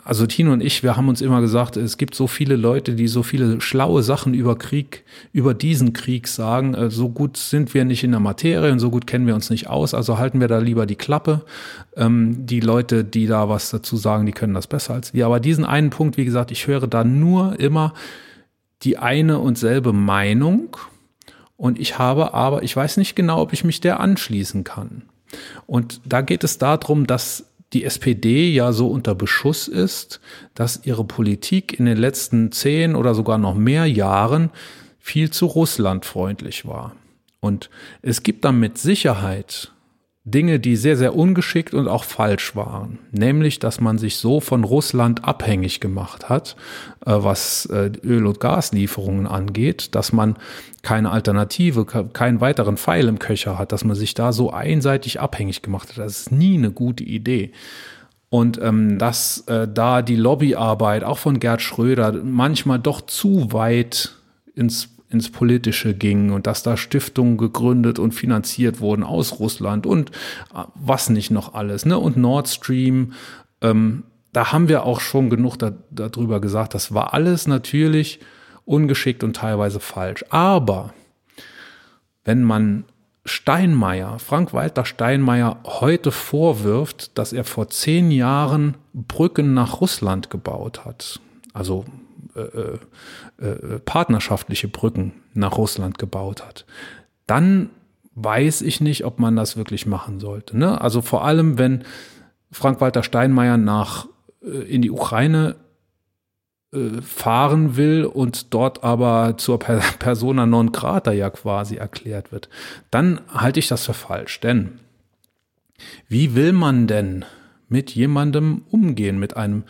A: also Tino und ich, wir haben uns immer gesagt, es gibt so viele Leute, die so viele schlaue Sachen über Krieg, über diesen Krieg sagen. Äh, so gut sind wir nicht in der Materie und so gut kennen wir uns nicht aus. Also halten wir da lieber die Klappe. Ähm, die Leute, die da was dazu sagen, die können das besser als wir. Aber diesen einen Punkt, wie gesagt, ich höre da nur immer die eine und selbe Meinung. Und ich habe aber, ich weiß nicht genau, ob ich mich der anschließen kann. Und da geht es darum, dass die SPD ja so unter Beschuss ist, dass ihre Politik in den letzten zehn oder sogar noch mehr Jahren viel zu russlandfreundlich war. Und es gibt dann mit Sicherheit Dinge, die sehr, sehr ungeschickt und auch falsch waren. Nämlich, dass man sich so von Russland abhängig gemacht hat, äh, was äh, Öl- und Gaslieferungen angeht, dass man keine Alternative, keinen weiteren Pfeil im Köcher hat, dass man sich da so einseitig abhängig gemacht hat. Das ist nie eine gute Idee. Und ähm, dass äh, da die Lobbyarbeit auch von Gerd Schröder manchmal doch zu weit ins ins Politische ging und dass da Stiftungen gegründet und finanziert wurden aus Russland und äh, was nicht noch alles, ne? Und Nord Stream, ähm, da haben wir auch schon genug da, darüber gesagt. Das war alles natürlich ungeschickt und teilweise falsch. Aber wenn man Steinmeier, Frank-Walter Steinmeier heute vorwirft, dass er vor zehn Jahren Brücken nach Russland gebaut hat, also äh, äh, partnerschaftliche Brücken nach Russland gebaut hat, dann weiß ich nicht, ob man das wirklich machen sollte. Ne? Also vor allem, wenn Frank-Walter Steinmeier nach äh, in die Ukraine äh, fahren will und dort aber zur per [LAUGHS] Persona non grata ja quasi erklärt wird, dann halte ich das für falsch. Denn wie will man denn mit jemandem umgehen, mit einem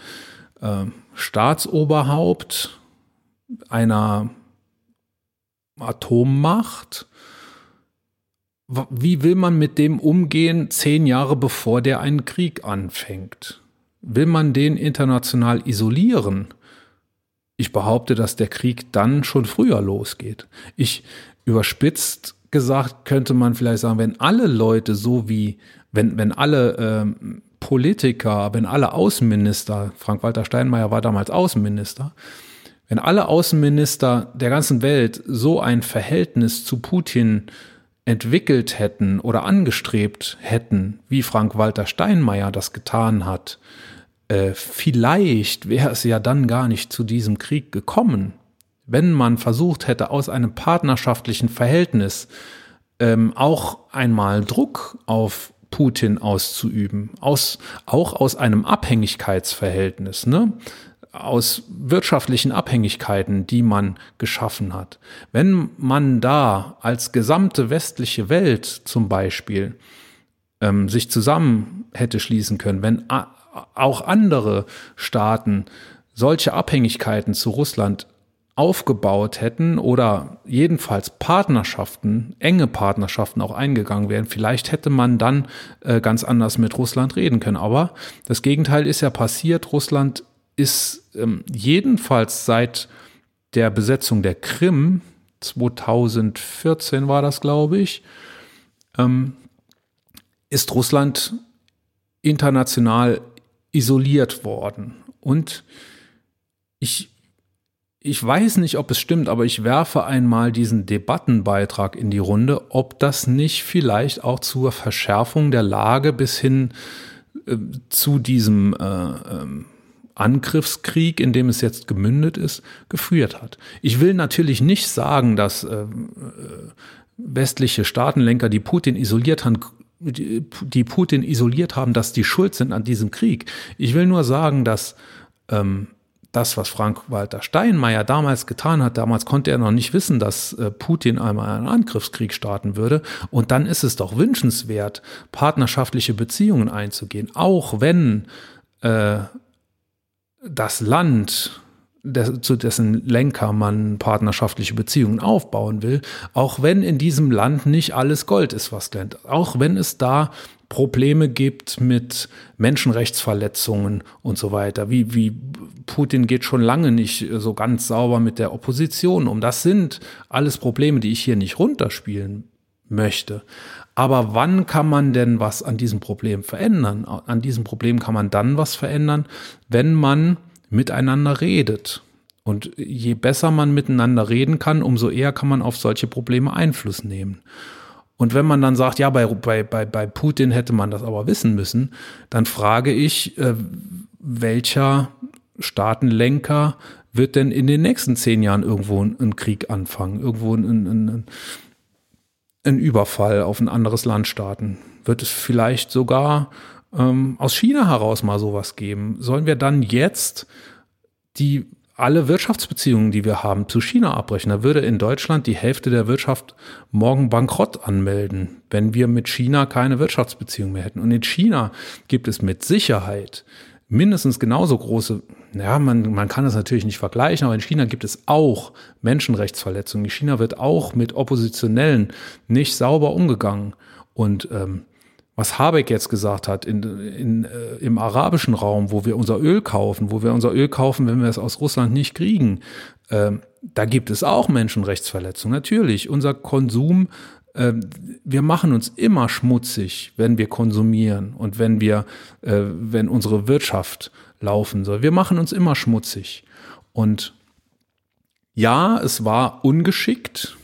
A: äh, Staatsoberhaupt einer Atommacht. Wie will man mit dem umgehen, zehn Jahre bevor der einen Krieg anfängt? Will man den international isolieren? Ich behaupte, dass der Krieg dann schon früher losgeht. Ich überspitzt gesagt könnte man vielleicht sagen, wenn alle Leute so wie, wenn, wenn alle ähm, Politiker, wenn alle Außenminister, Frank-Walter Steinmeier war damals Außenminister, wenn alle Außenminister der ganzen Welt so ein Verhältnis zu Putin entwickelt hätten oder angestrebt hätten, wie Frank-Walter Steinmeier das getan hat, äh, vielleicht wäre es ja dann gar nicht zu diesem Krieg gekommen, wenn man versucht hätte, aus einem partnerschaftlichen Verhältnis ähm, auch einmal Druck auf Putin auszuüben, aus, auch aus einem Abhängigkeitsverhältnis, ne? Aus wirtschaftlichen Abhängigkeiten, die man geschaffen hat. Wenn man da als gesamte westliche Welt zum Beispiel ähm, sich zusammen hätte schließen können, wenn auch andere Staaten solche Abhängigkeiten zu Russland aufgebaut hätten oder jedenfalls Partnerschaften, enge Partnerschaften auch eingegangen wären, vielleicht hätte man dann äh, ganz anders mit Russland reden können. Aber das Gegenteil ist ja passiert. Russland ist ähm, jedenfalls seit der Besetzung der Krim, 2014 war das, glaube ich, ähm, ist Russland international isoliert worden. Und ich ich weiß nicht, ob es stimmt, aber ich werfe einmal diesen Debattenbeitrag in die Runde, ob das nicht vielleicht auch zur Verschärfung der Lage bis hin äh, zu diesem äh, ähm, Angriffskrieg, in dem es jetzt gemündet ist, geführt hat. Ich will natürlich nicht sagen, dass äh, westliche Staatenlenker, die Putin isoliert haben, die Putin isoliert haben, dass die schuld sind an diesem Krieg. Ich will nur sagen, dass ähm, das, was Frank-Walter Steinmeier damals getan hat, damals konnte er noch nicht wissen, dass äh, Putin einmal einen Angriffskrieg starten würde. Und dann ist es doch wünschenswert, partnerschaftliche Beziehungen einzugehen, auch wenn äh, das Land zu dessen Lenker man partnerschaftliche Beziehungen aufbauen will, auch wenn in diesem Land nicht alles Gold ist, was glänzt, auch wenn es da Probleme gibt mit Menschenrechtsverletzungen und so weiter. Wie, wie Putin geht schon lange nicht so ganz sauber mit der Opposition um. Das sind alles Probleme, die ich hier nicht runterspielen möchte. Aber wann kann man denn was an diesem Problem verändern? An diesem Problem kann man dann was verändern, wenn man miteinander redet. Und je besser man miteinander reden kann, umso eher kann man auf solche Probleme Einfluss nehmen. Und wenn man dann sagt, ja, bei, bei, bei, Putin hätte man das aber wissen müssen, dann frage ich, äh, welcher Staatenlenker wird denn in den nächsten zehn Jahren irgendwo einen Krieg anfangen, irgendwo einen, einen, einen Überfall auf ein anderes Land starten? Wird es vielleicht sogar ähm, aus China heraus mal sowas geben? Sollen wir dann jetzt die alle Wirtschaftsbeziehungen, die wir haben, zu China abbrechen. Da würde in Deutschland die Hälfte der Wirtschaft morgen Bankrott anmelden, wenn wir mit China keine Wirtschaftsbeziehungen mehr hätten. Und in China gibt es mit Sicherheit mindestens genauso große, ja, man, man kann das natürlich nicht vergleichen, aber in China gibt es auch Menschenrechtsverletzungen. In China wird auch mit Oppositionellen nicht sauber umgegangen. Und ähm, was Habeck jetzt gesagt hat, in, in, äh, im arabischen Raum, wo wir unser Öl kaufen, wo wir unser Öl kaufen, wenn wir es aus Russland nicht kriegen, äh, da gibt es auch Menschenrechtsverletzungen. Natürlich, unser Konsum, äh, wir machen uns immer schmutzig, wenn wir konsumieren und wenn wir, äh, wenn unsere Wirtschaft laufen soll. Wir machen uns immer schmutzig. Und ja, es war ungeschickt,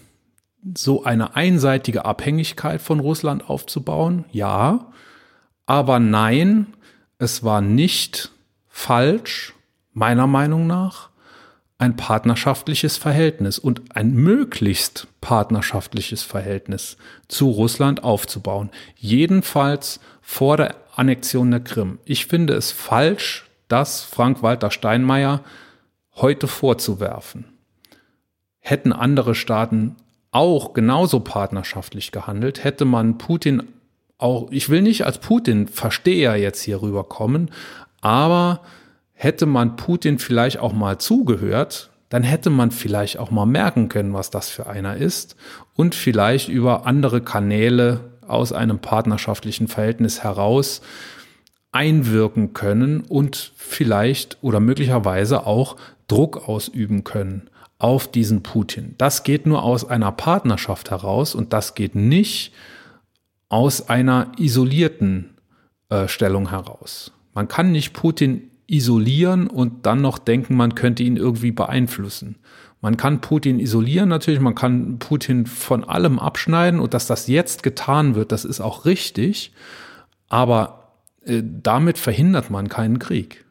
A: so eine einseitige Abhängigkeit von Russland aufzubauen? Ja. Aber nein, es war nicht falsch, meiner Meinung nach, ein partnerschaftliches Verhältnis und ein möglichst partnerschaftliches Verhältnis zu Russland aufzubauen. Jedenfalls vor der Annexion der Krim. Ich finde es falsch, das Frank-Walter Steinmeier heute vorzuwerfen. Hätten andere Staaten auch genauso partnerschaftlich gehandelt, hätte man Putin auch, ich will nicht als Putin-Versteher jetzt hier rüberkommen, aber hätte man Putin vielleicht auch mal zugehört, dann hätte man vielleicht auch mal merken können, was das für einer ist und vielleicht über andere Kanäle aus einem partnerschaftlichen Verhältnis heraus einwirken können und vielleicht oder möglicherweise auch Druck ausüben können auf diesen Putin. Das geht nur aus einer Partnerschaft heraus und das geht nicht aus einer isolierten äh, Stellung heraus. Man kann nicht Putin isolieren und dann noch denken, man könnte ihn irgendwie beeinflussen. Man kann Putin isolieren natürlich, man kann Putin von allem abschneiden und dass das jetzt getan wird, das ist auch richtig, aber damit verhindert man keinen Krieg.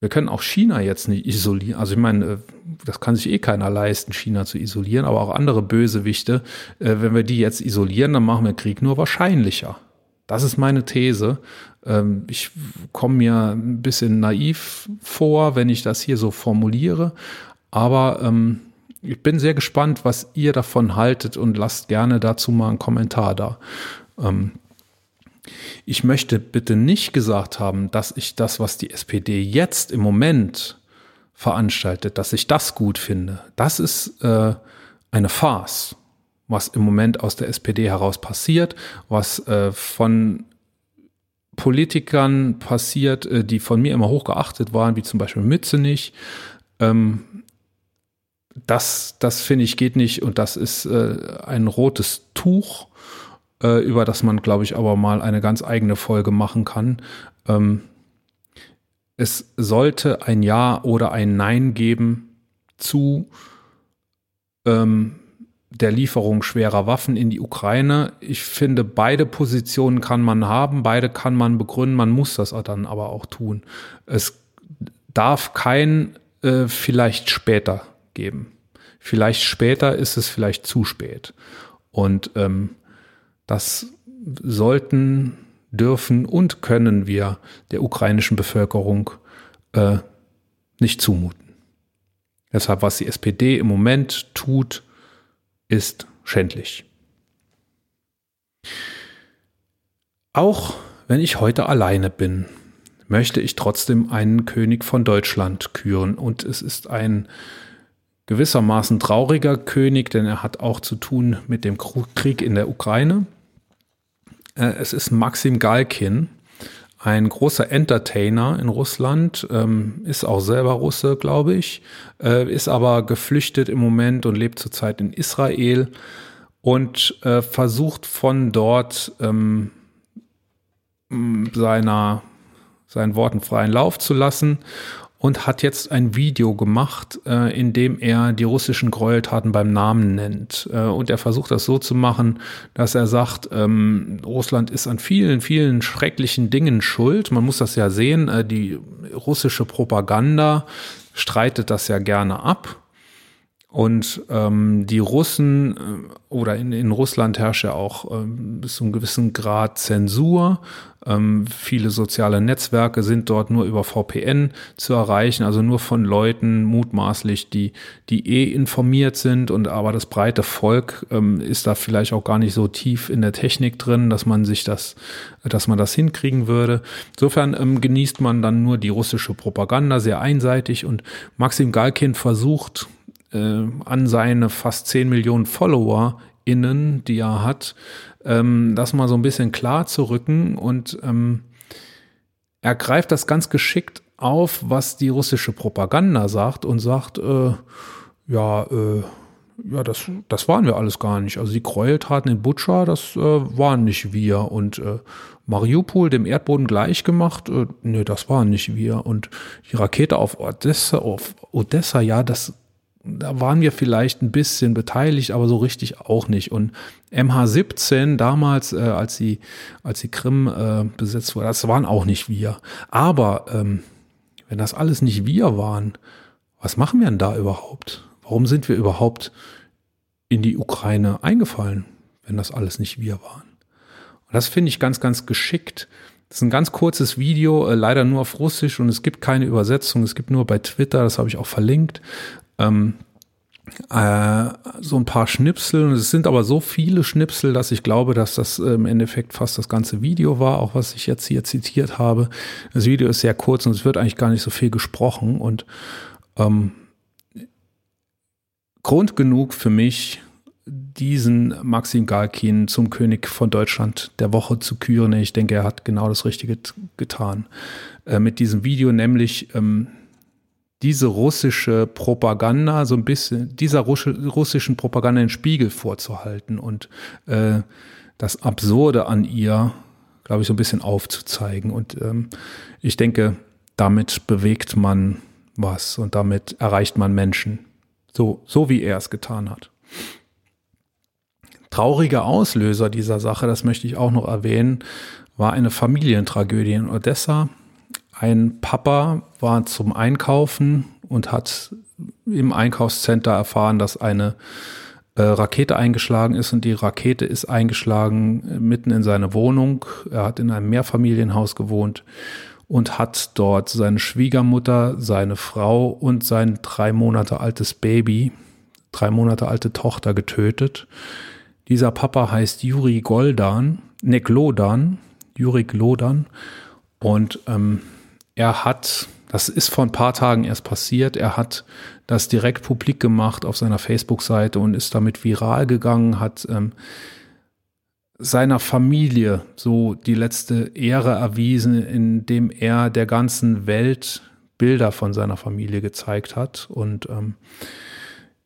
A: Wir können auch China jetzt nicht isolieren. Also ich meine, äh, das kann sich eh keiner leisten, China zu isolieren, aber auch andere Bösewichte. Äh, wenn wir die jetzt isolieren, dann machen wir Krieg nur wahrscheinlicher. Das ist meine These. Ähm, ich komme mir ein bisschen naiv vor, wenn ich das hier so formuliere. Aber ähm, ich bin sehr gespannt, was ihr davon haltet und lasst gerne dazu mal einen Kommentar da. Ich möchte bitte nicht gesagt haben, dass ich das, was die SPD jetzt im Moment veranstaltet, dass ich das gut finde. Das ist äh, eine Farce, was im Moment aus der SPD heraus passiert, was äh, von Politikern passiert, äh, die von mir immer hochgeachtet waren, wie zum Beispiel Mützenich. Ähm, das, das finde ich geht nicht und das ist äh, ein rotes Tuch äh, über das man, glaube ich, aber mal eine ganz eigene Folge machen kann. Ähm, es sollte ein Ja oder ein Nein geben zu ähm, der Lieferung schwerer Waffen in die Ukraine. Ich finde, beide Positionen kann man haben, beide kann man begründen, man muss das dann aber auch tun. Es darf kein äh, vielleicht später geben. Vielleicht später ist es vielleicht zu spät. Und ähm, das sollten, dürfen und können wir der ukrainischen Bevölkerung äh, nicht zumuten. Deshalb, was die SPD im Moment tut, ist schändlich. Auch wenn ich heute alleine bin, möchte ich trotzdem einen König von Deutschland küren. Und es ist ein gewissermaßen trauriger König, denn er hat auch zu tun mit dem Krieg in der Ukraine. Äh, es ist Maxim Galkin, ein großer Entertainer in Russland, ähm, ist auch selber Russe, glaube ich, äh, ist aber geflüchtet im Moment und lebt zurzeit in Israel und äh, versucht von dort ähm, seiner seinen Worten freien Lauf zu lassen und hat jetzt ein Video gemacht, äh, in dem er die russischen Gräueltaten beim Namen nennt. Äh, und er versucht das so zu machen, dass er sagt, ähm, Russland ist an vielen, vielen schrecklichen Dingen schuld. Man muss das ja sehen, äh, die russische Propaganda streitet das ja gerne ab. Und ähm, die Russen äh, oder in, in Russland herrscht ja auch ähm, bis zu einem gewissen Grad Zensur. Ähm, viele soziale Netzwerke sind dort nur über VPN zu erreichen, also nur von Leuten mutmaßlich, die, die eh informiert sind und aber das breite Volk ähm, ist da vielleicht auch gar nicht so tief in der Technik drin, dass man sich das, dass man das hinkriegen würde. Insofern ähm, genießt man dann nur die russische Propaganda sehr einseitig und Maxim Galkin versucht, äh, an seine fast 10 Millionen Follower innen, die er hat, ähm, das mal so ein bisschen klar zu rücken und ähm, er greift das ganz geschickt auf, was die russische Propaganda sagt und sagt, äh, ja, äh, ja, das, das waren wir alles gar nicht. Also die Gräueltaten in Butscha, das äh, waren nicht wir. Und äh, Mariupol dem Erdboden gleichgemacht, äh, nee, das waren nicht wir. Und die Rakete auf Odessa, auf Odessa, ja, das, da waren wir vielleicht ein bisschen beteiligt, aber so richtig auch nicht. Und MH17 damals, äh, als die, als die Krim äh, besetzt wurde, das waren auch nicht wir. Aber ähm, wenn das alles nicht wir waren, was machen wir denn da überhaupt? Warum sind wir überhaupt in die Ukraine eingefallen, wenn das alles nicht wir waren? Und das finde ich ganz, ganz geschickt. Das ist ein ganz kurzes Video, äh, leider nur auf Russisch und es gibt keine Übersetzung. Es gibt nur bei Twitter, das habe ich auch verlinkt ähm, äh, so ein paar Schnipsel. Es sind aber so viele Schnipsel, dass ich glaube, dass das äh, im Endeffekt fast das ganze Video war, auch was ich jetzt hier zitiert habe. Das Video ist sehr kurz und es wird eigentlich gar nicht so viel gesprochen und ähm, Grund genug für mich, diesen Maxim Galkin zum König von Deutschland der Woche zu küren. Ich denke, er hat genau das Richtige getan äh, mit diesem Video, nämlich ähm, diese russische Propaganda so ein bisschen, dieser russischen Propaganda den Spiegel vorzuhalten und äh, das Absurde an ihr, glaube ich, so ein bisschen aufzuzeigen. Und ähm, ich denke, damit bewegt man was und damit erreicht man Menschen. So, so wie er es getan hat. Trauriger Auslöser dieser Sache, das möchte ich auch noch erwähnen, war eine Familientragödie in Odessa. Ein Papa war zum Einkaufen und hat im Einkaufscenter erfahren, dass eine äh, Rakete eingeschlagen ist und die Rakete ist eingeschlagen äh, mitten in seine Wohnung. Er hat in einem Mehrfamilienhaus gewohnt und hat dort seine Schwiegermutter, seine Frau und sein drei Monate altes Baby, drei Monate alte Tochter getötet. Dieser Papa heißt Juri Goldan, ne Glodan, Juri Glodan und ähm, er hat, das ist vor ein paar Tagen erst passiert, er hat das direkt publik gemacht auf seiner Facebook-Seite und ist damit viral gegangen, hat ähm, seiner Familie so die letzte Ehre erwiesen, indem er der ganzen Welt Bilder von seiner Familie gezeigt hat. Und ähm,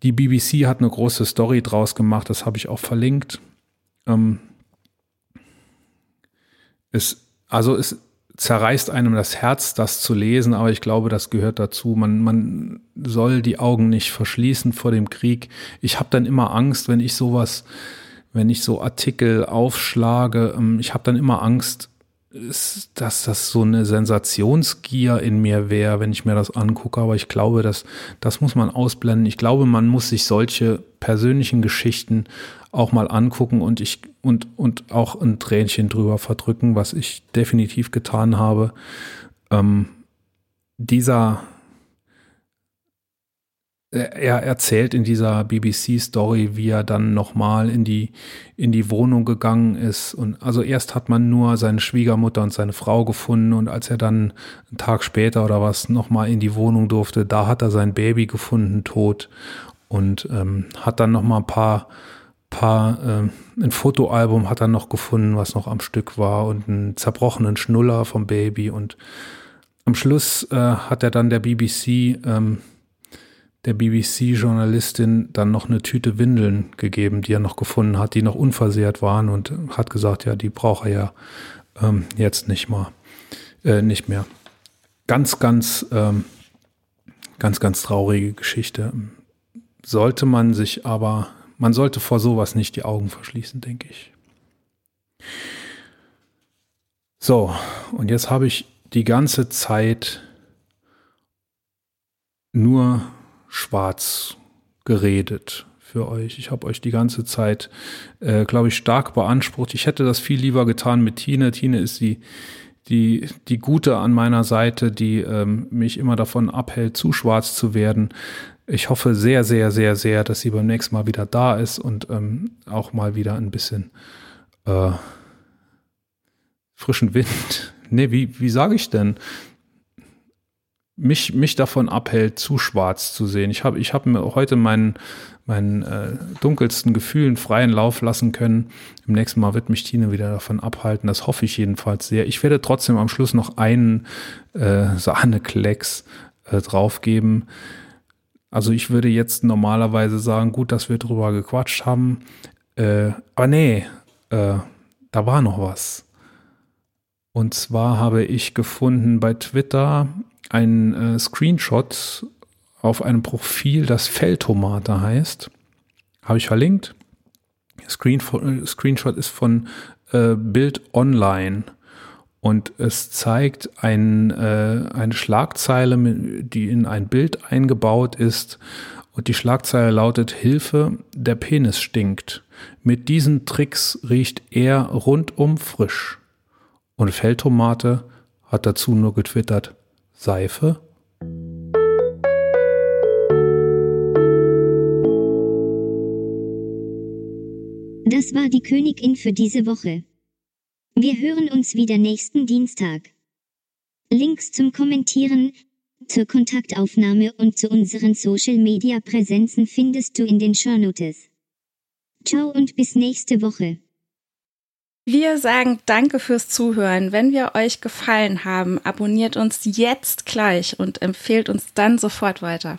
A: die BBC hat eine große Story draus gemacht, das habe ich auch verlinkt. Ähm, es, also es zerreißt einem das Herz, das zu lesen, aber ich glaube, das gehört dazu. Man, man soll die Augen nicht verschließen vor dem Krieg. Ich habe dann immer Angst, wenn ich sowas, wenn ich so Artikel aufschlage, ähm, ich habe dann immer Angst, dass das so eine Sensationsgier in mir wäre, wenn ich mir das angucke. Aber ich glaube, dass das muss man ausblenden. Ich glaube, man muss sich solche persönlichen Geschichten auch mal angucken und ich und und auch ein Tränchen drüber verdrücken, was ich definitiv getan habe. Ähm, dieser er erzählt in dieser BBC-Story, wie er dann nochmal in die, in die Wohnung gegangen ist. Und also erst hat man nur seine Schwiegermutter und seine Frau gefunden und als er dann einen Tag später oder was nochmal in die Wohnung durfte, da hat er sein Baby gefunden, tot. Und ähm, hat dann nochmal ein paar, paar, äh, ein Fotoalbum hat er noch gefunden, was noch am Stück war und einen zerbrochenen Schnuller vom Baby. Und am Schluss äh, hat er dann der BBC, ähm, der BBC-Journalistin dann noch eine Tüte Windeln gegeben, die er noch gefunden hat, die noch unversehrt waren und hat gesagt, ja, die braucht er ja ähm, jetzt nicht mal, äh, nicht mehr. Ganz, ganz, ähm, ganz, ganz traurige Geschichte. Sollte man sich aber, man sollte vor sowas nicht die Augen verschließen, denke ich. So, und jetzt habe ich die ganze Zeit nur schwarz geredet für euch. Ich habe euch die ganze Zeit, äh, glaube ich, stark beansprucht. Ich hätte das viel lieber getan mit Tine. Tine ist die, die, die Gute an meiner Seite, die ähm, mich immer davon abhält, zu schwarz zu werden. Ich hoffe sehr, sehr, sehr, sehr, dass sie beim nächsten Mal wieder da ist und ähm, auch mal wieder ein bisschen äh, frischen Wind. [LAUGHS] Nee, wie, wie sage ich denn? mich, mich davon abhält, zu schwarz zu sehen. Ich habe ich hab mir heute meinen, meinen äh, dunkelsten Gefühlen freien Lauf lassen können. Im nächsten Mal wird mich Tine wieder davon abhalten. Das hoffe ich jedenfalls sehr. Ich werde trotzdem am Schluss noch einen äh, Sahneklecks äh, draufgeben. Also ich würde jetzt normalerweise sagen, gut, dass wir drüber gequatscht haben. Äh, aber nee, äh, da war noch was. Und zwar habe ich gefunden bei Twitter ein äh, Screenshot auf einem Profil, das Feldtomate heißt. Habe ich verlinkt. Screen, äh, Screenshot ist von äh, Bild Online und es zeigt ein, äh, eine Schlagzeile, die in ein Bild eingebaut ist und die Schlagzeile lautet Hilfe, der Penis stinkt. Mit diesen Tricks riecht er rundum frisch. Und Feldtomate hat dazu nur getwittert, Seife?
B: Das war die Königin für diese Woche. Wir hören uns wieder nächsten Dienstag. Links zum Kommentieren, zur Kontaktaufnahme und zu unseren Social Media Präsenzen findest du in den Shownotes. Ciao und bis nächste Woche.
C: Wir sagen Danke fürs Zuhören. Wenn wir euch gefallen haben, abonniert uns jetzt gleich und empfehlt uns dann sofort weiter.